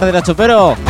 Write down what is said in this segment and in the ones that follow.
Tardes, Nacho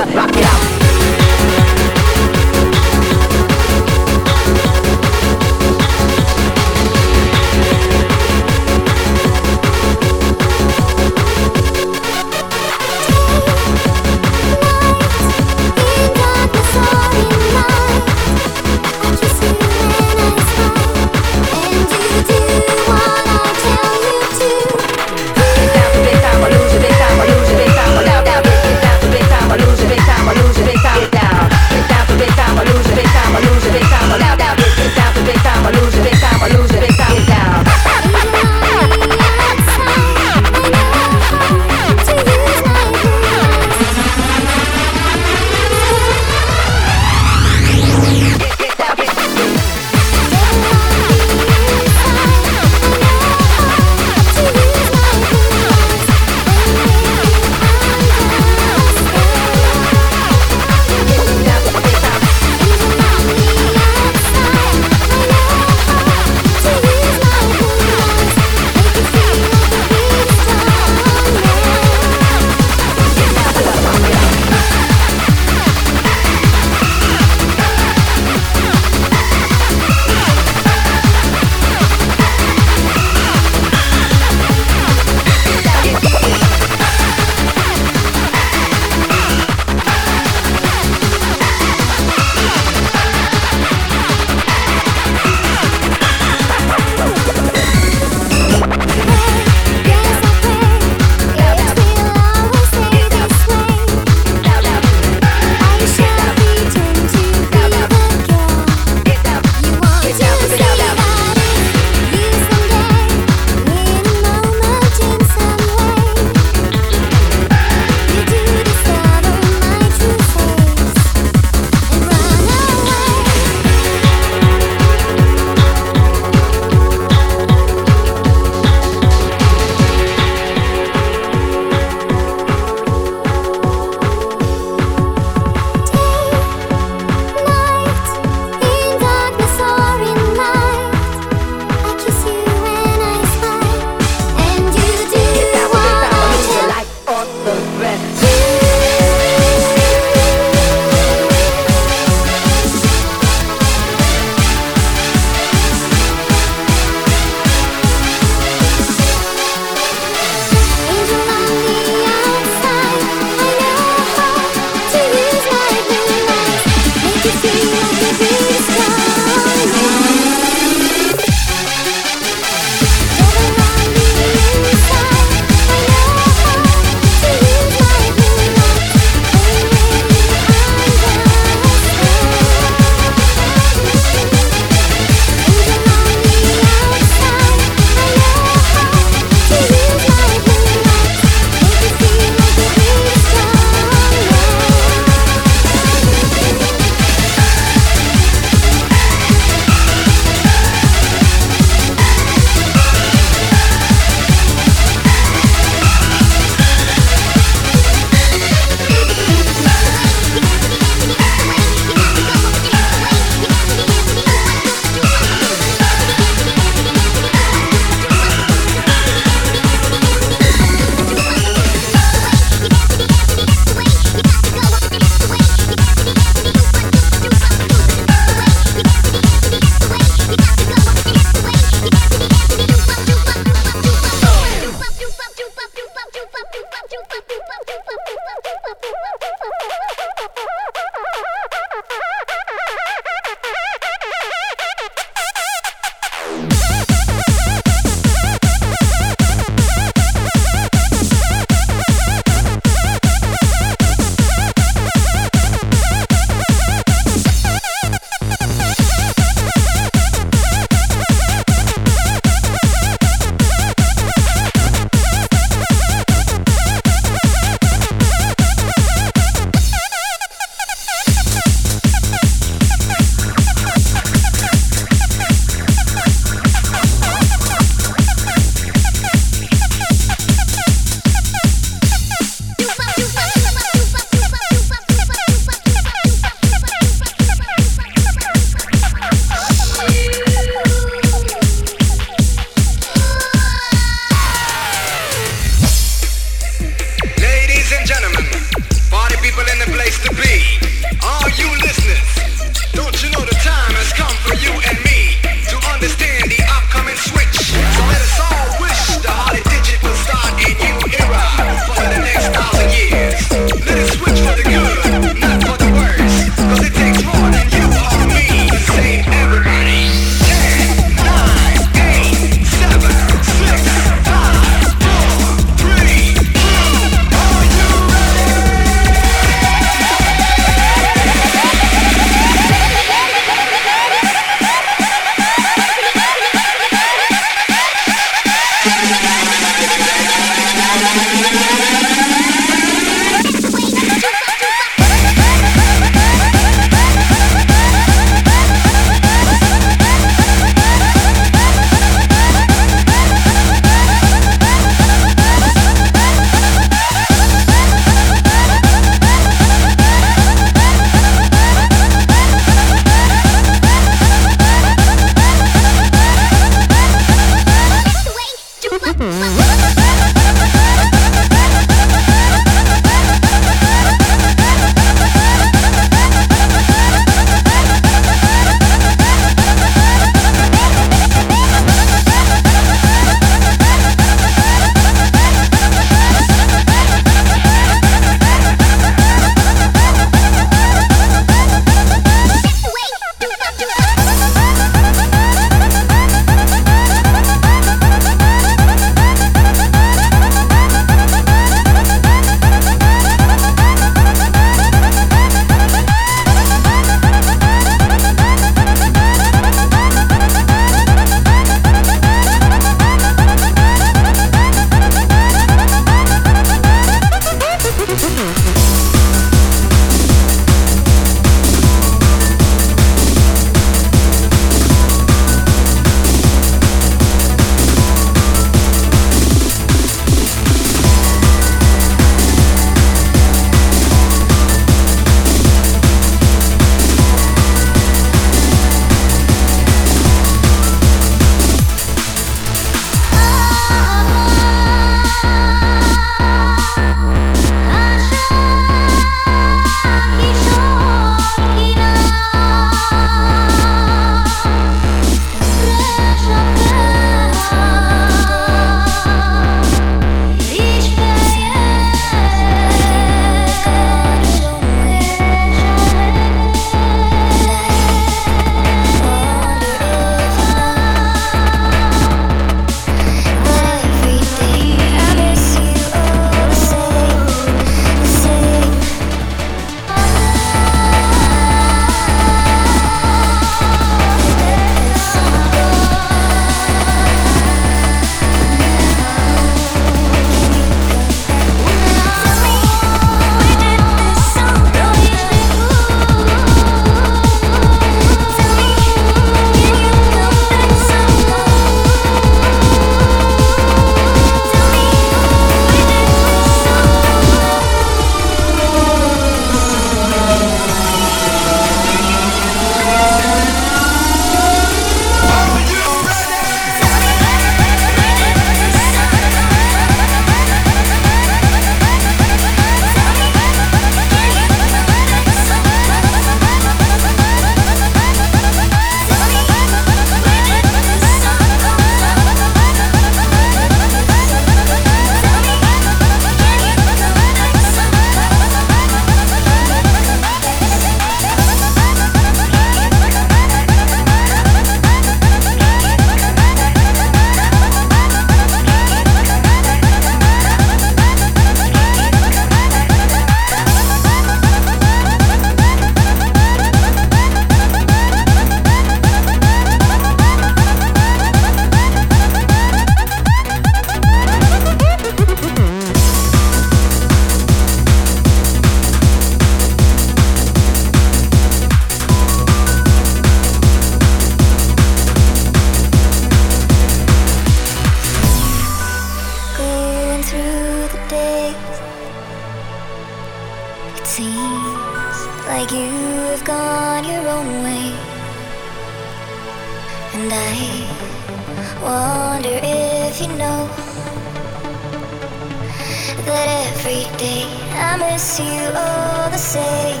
that every day I miss you all the same,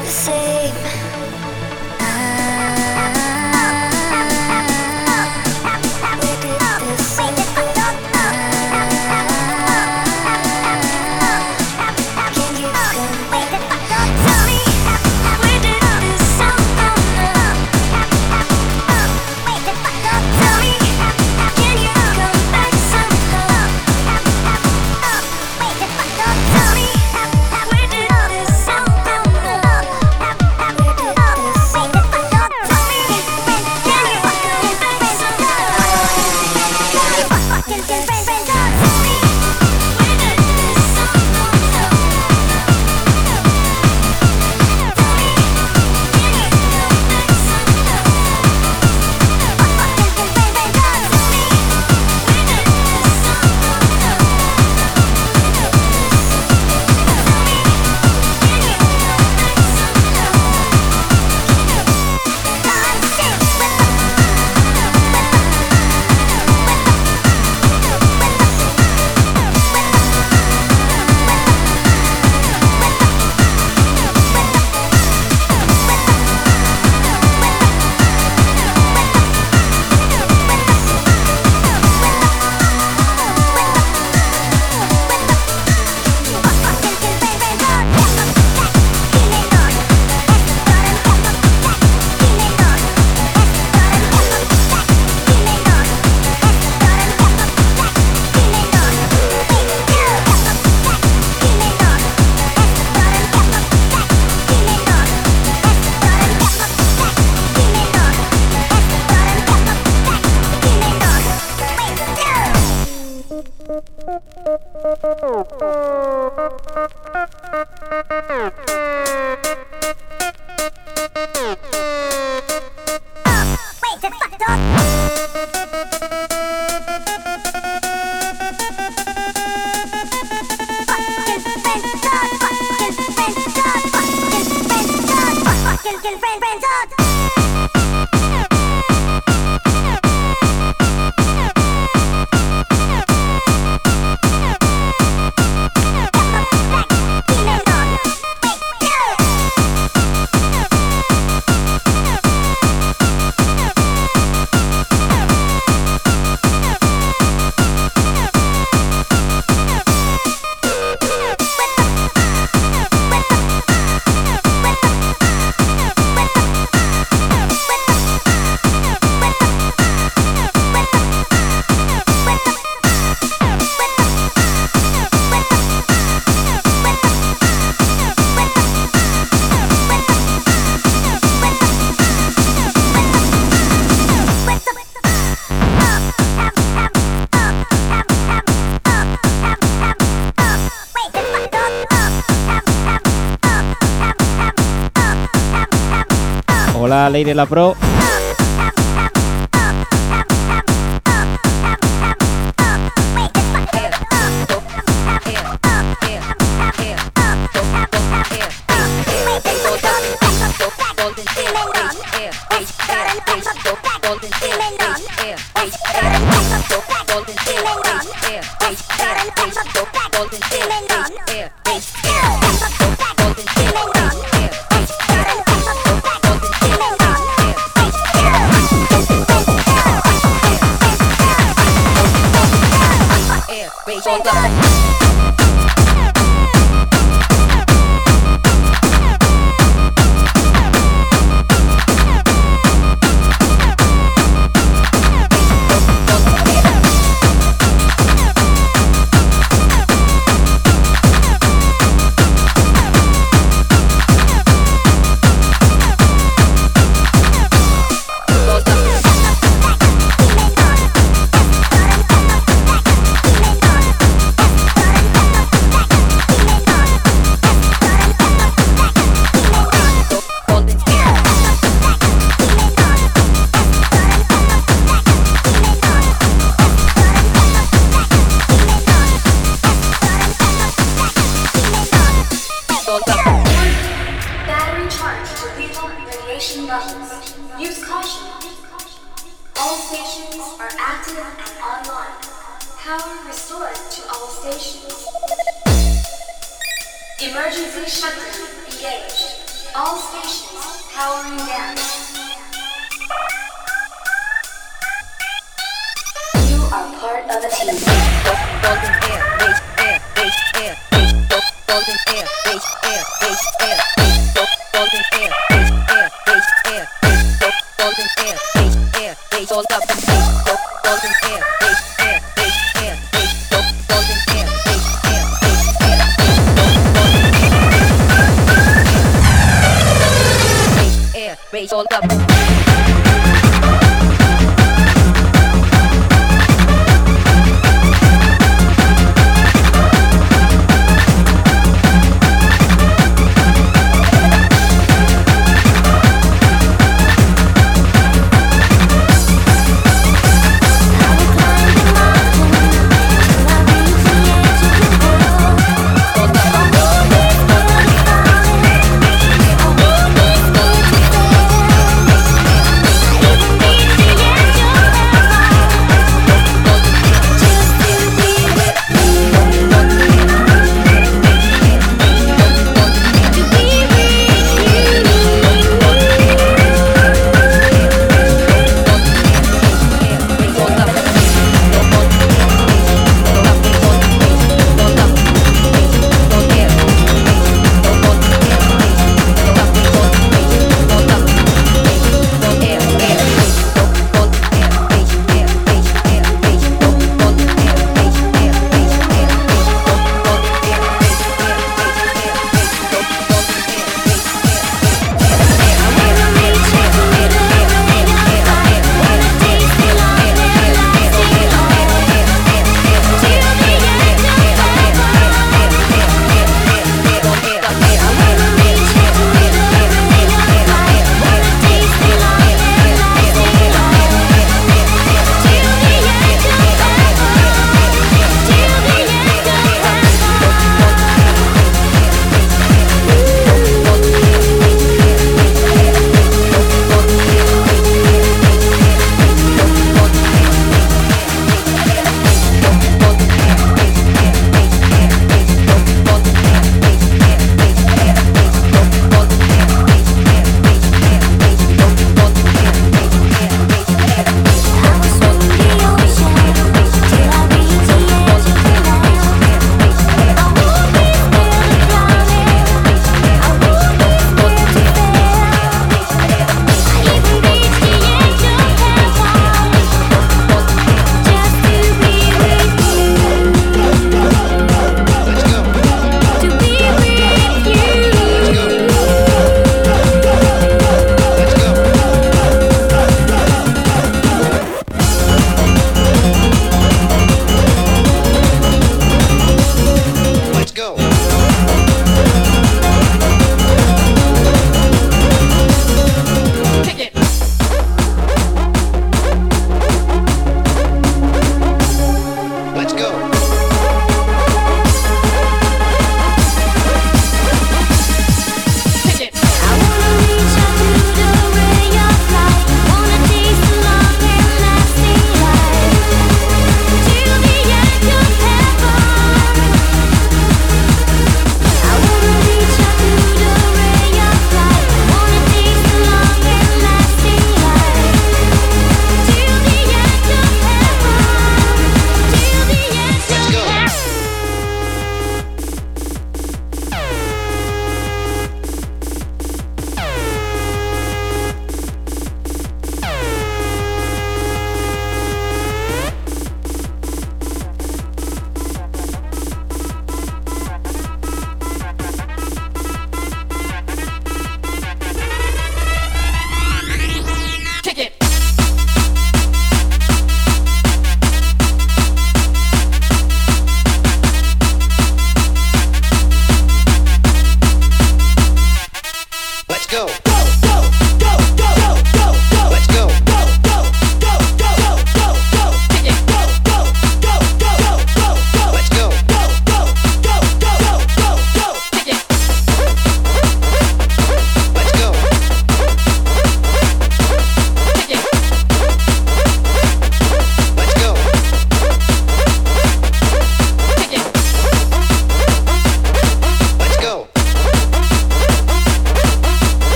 the same. Leire La Pro.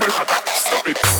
Stop it.